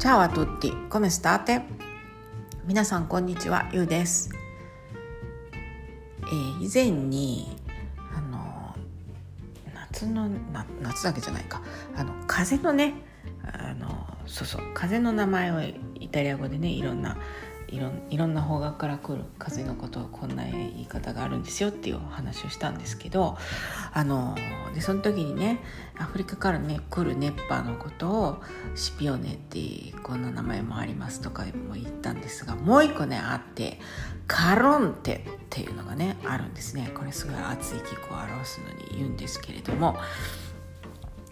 チャオアトッティ、コメスターテ。皆さんこんにちは、ゆうです。えー、以前にあの夏のな夏だけじゃないか、あの風のね、あのそうそう風の名前をイタリア語でねいろんないろいろんな方角から来る風のことをこんな言い方があるんですよっていうお話をしたんですけどあのでその時にねアフリカからね来る熱波のことをシピオネってこんな名前もありますとかも言ったんですがもう一個ねあってカロンテっていうのがねあるんですね。これすごい熱い気候を表すのに言うんですけれども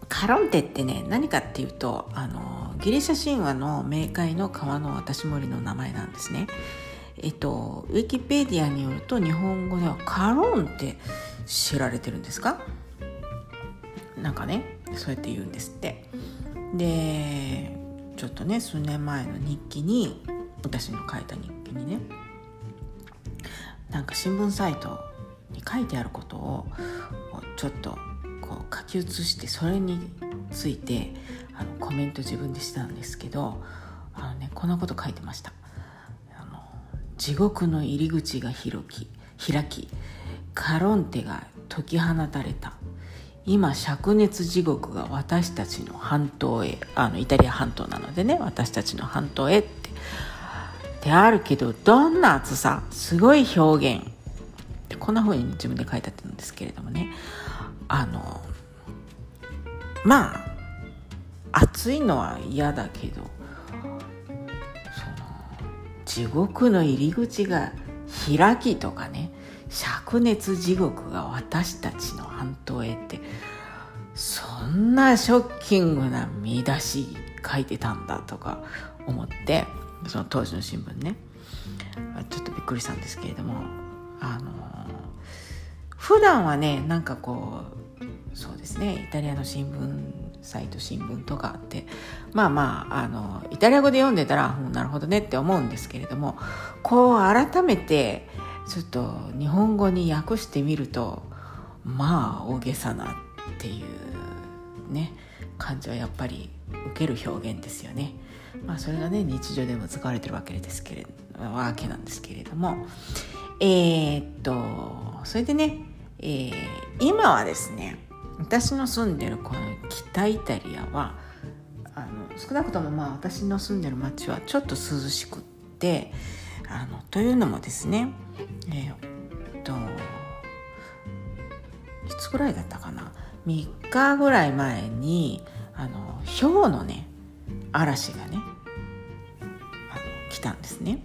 カロンテってね何かっていうとあのギリシャ神話の冥界の川の渡し森の名前なんですね。えっと、ウィキペディアによると日本語ではカロンって知られてるんですか？なんかねそうやって言うんですってでちょっとね数年前の日記に私の書いた日記にねなんか新聞サイトに書いてあることをちょっとこう書き写してそれについてあのコメント自分でしたんですけどあの、ね、こんなこと書いてました。あの地獄の入り口が開き開きカロンテが解き放たれた。今灼熱地獄が私たちの半島へあのイタリア半島なのでね私たちの半島へって。であるけどどんな暑さすごい表現。こんな風に自分で書いてあったんですけれどもね。あのまあ暑いのは嫌だけどその地獄の入り口が開きとかね灼熱地獄が私たちの半島へってそんなショッキングな見出し書いてたんだとか思ってその当時の新聞ね。ちょっとびっくりしたんですけれどもあの普段はねなんかこうそうですねイタリアの新聞サイト新聞とかってまあまああのイタリア語で読んでたら、なるほどねって思うんですけれどもこう改めてちょっと日本語に訳してみるとまあ大げさなっていうね感じはやっぱり受ける表現ですよね。まあそれがね日常でも使われてるわけですけれわけなんですけれどもえー、っとそれでねえー、今はですね私の住んでるこの北イタリアはあの少なくともまあ私の住んでる町はちょっと涼しくってあのというのもですねえー、っといつぐらいだったかな？3日ぐらい前にあの氷のね嵐がねあの来たんですね。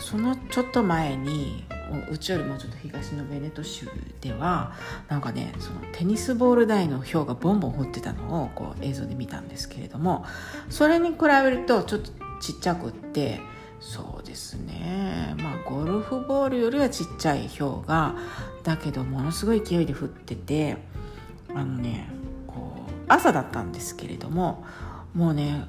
そのちょっと前にうちよりもちょっと東のベネト州ではなんかねそのテニスボール台の氷がボンボン降ってたのをこう映像で見たんですけれどもそれに比べるとちょっとちっちゃくってそうですね。まあゴルフボールよりはちっちゃい氷がだけどものすごい勢いで降っててあのねこう朝だったんですけれどももうね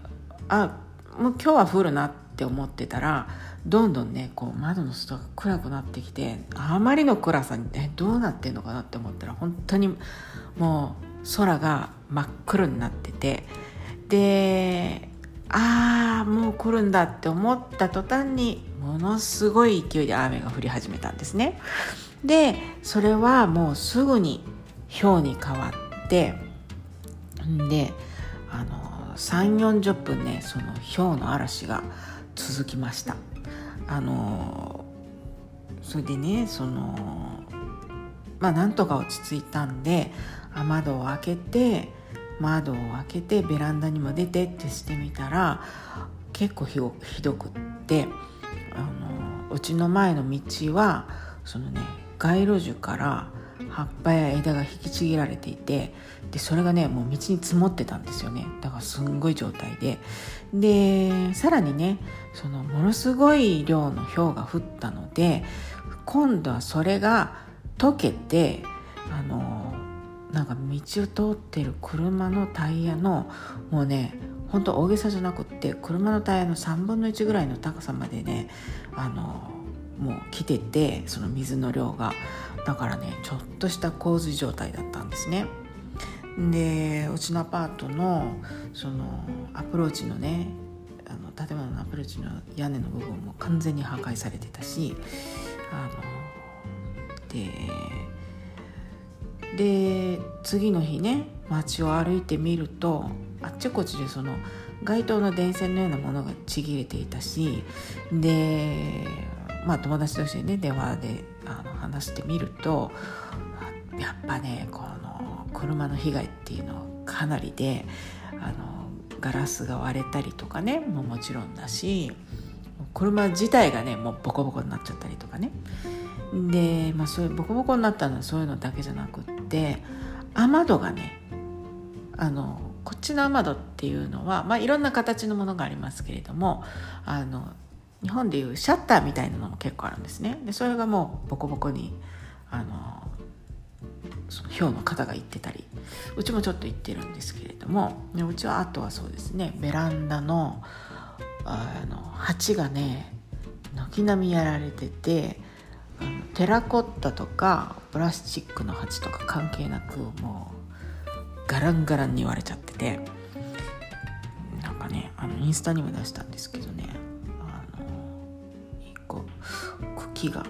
あもう今日は降るなって思ってたらどんどんねこう窓の外が暗くなってきてあまりの暗さにえどうなってんのかなって思ったら本当にもう空が真っ黒になっててでああもう来るんだって思った途端にものすごい勢いで雨が降り始めたんですね。でそれはもうすぐに氷に変わってであの3 4 0分ねその氷の嵐が続きました。あのそれでねそのまあなんとか落ち着いたんで雨戸を開けて窓を開けてベランダにも出てってしてみたら結構ひどくってあのうちの前の道はそのね街路樹から葉っぱや枝が引きちぎられていてでそれがねもう道に積もってたんですよね。だからすんごい状態で。でさらにねそのものすごい量の氷が降ったので今度はそれが溶けてあのなんか道を通ってる車のタイヤのもうねほんと大げさじゃなくって車のタイヤの3分の1ぐらいの高さまでねあのもう来ててその水の量が。だからねちょっとした洪水状態だったんですね。でうちのアパートのそのアプローチのねあの建物のアプローチの屋根の部分も完全に破壊されてたしあのでで次の日ね街を歩いてみるとあっちこっちでその街灯の電線のようなものがちぎれていたしでまあ友達としてね電話であの話してみるとやっぱねこの車の被害っていうのはかなりであのガラスが割れたりとかねももちろんだし車自体がねもうボコボコになっちゃったりとかね。で、まあ、そういうボコボコになったのはそういうのだけじゃなくって雨戸がねあのこっちの雨戸っていうのは、まあ、いろんな形のものがありますけれどもあの日本でいうシャッターみたいなのも結構あるんですね。でそれがもうボコボコにあのその氷の型がいってたり。うちもちょっと行ってるんですけれども。うちはあとはそうですねベランダのあの鉢がね軒並みやられててあのテラコッタとかプラスチックの鉢とか関係なくもうガランガランに割れちゃってて。なんかねあのインスタにも出したんですけどう茎が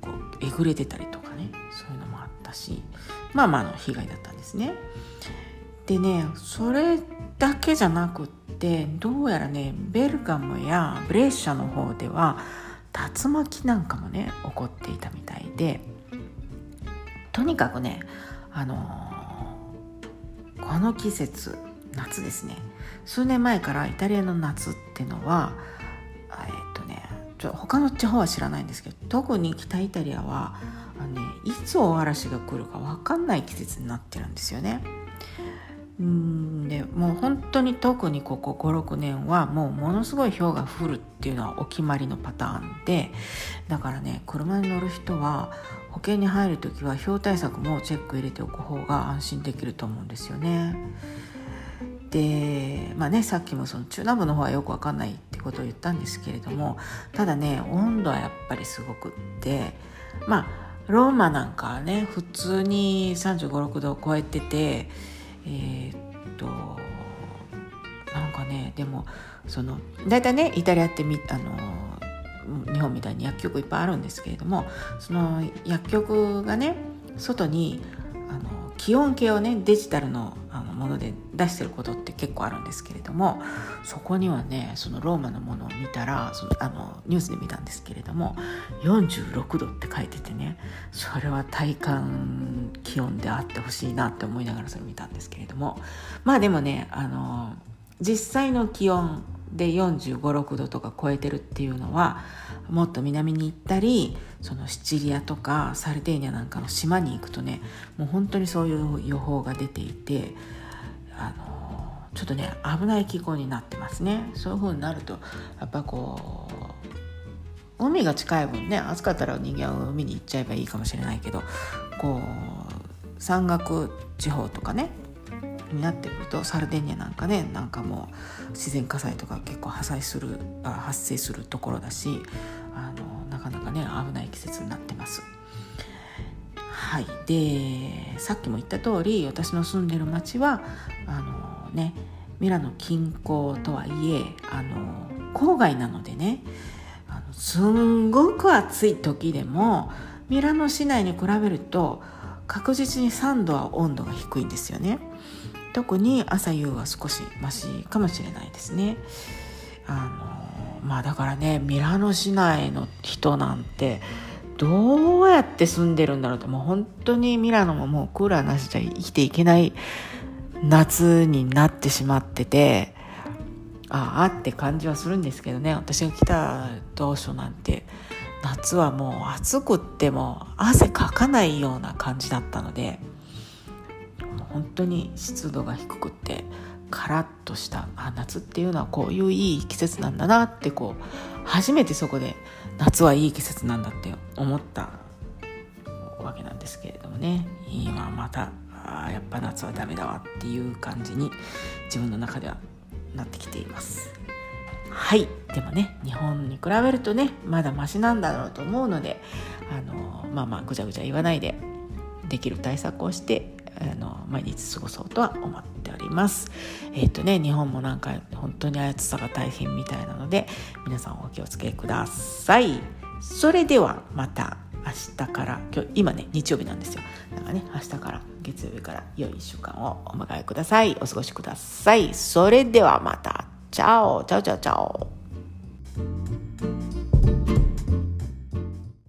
こうえぐれてたりとかね。そういうのもあったし。まあまあの被害だったんですね。でねそれだけじゃなくってどうやらねベルガムやブレッシャの方では竜巻なんかもね起こっていたみたいで。とにかくねあのー、この季節夏ですね。数年前からイタリアの夏ってのはえっとねちょ他の地方は知らないんですけど特に北イタリアはあの、ね、いつ大嵐が来るか分かんない季節になってるんですよね。うんでもう本当に特にここ56年はもうものすごい氷が降るっていうのはお決まりのパターンでだからね車に乗る人は保険に入る時は氷対策もチェック入れておく方が安心できると思うんですよね。でまあねさっきもその中南部の方はよく分かんないっことを言ったんですけれどもただね温度はやっぱりすごくってまあローマなんかはね普通に3 5 6度を超えててえー、っとなんかねでもその大体ねイタリアってみあの日本みたいに薬局いっぱいあるんですけれどもその薬局がね外にあの気温計をねデジタルのもので出してることって結構あるんですけれどもそこにはねそのローマのものを見たらそのあのニュースで見たんですけれども46度って書いててねそれは体感気温であってほしいなって思いながらそれ見たんですけれどもまあでもねあの実際の気温で4 5 6度とか超えてるっていうのはもっと南に行ったりそのシチリアとかサルデーニャなんかの島に行くとねもう本当にそういう予報が出ていてあのちょっとね危ない気候になってますねそういう風になるとやっぱこう海が近い分ね暑かったら人間は海に行っちゃえばいいかもしれないけどこう山岳地方とかねになってくるとサルデニャなんかねなんかもう自然火災とか結構発生するあ発生するところだしあのなかなかね危ない季節になってます。はい、でさっきも言った通り私の住んでる町はあのねミラノ近郊とはいえあの郊外なのでねあのすんごく暑い時でもミラノ市内に比べると確実に3度は温度が低いんですよね。特に朝夕は少しマシかもしれないですね。あのまあだからねミラノ市内の人なんてどうやって住んでるんだろうともう本当にミラノももうクーラーなしじゃ生きていけない夏になってしまっててああって感じはするんですけどね私が来た当初なんて夏はもう暑くっても汗かかないような感じだったので。本当に湿度が低くってカラッとしたあ夏っていうのはこういういい季節なんだなってこう初めてそこで夏はいい季節なんだって思ったわけなんですけれどもね。今またあやっぱ夏はダメだわっていう感じに自分の中ではなってきています。はい。でもね日本に比べるとねまだマシなんだろうと思うのであのまあまあぐちゃぐちゃ言わないでできる対策をしてあの毎日過ごそうとは思っております。えっ、とね日本もなんか本当に暑さが大変みたいなので皆さんお気をつけください。それではまた明日から今日今ね日曜日なんですよ。だかね明日から月曜日から良い1週間をお迎えください。お過ごしください。それではまた。チャオチャオチャオチャオ。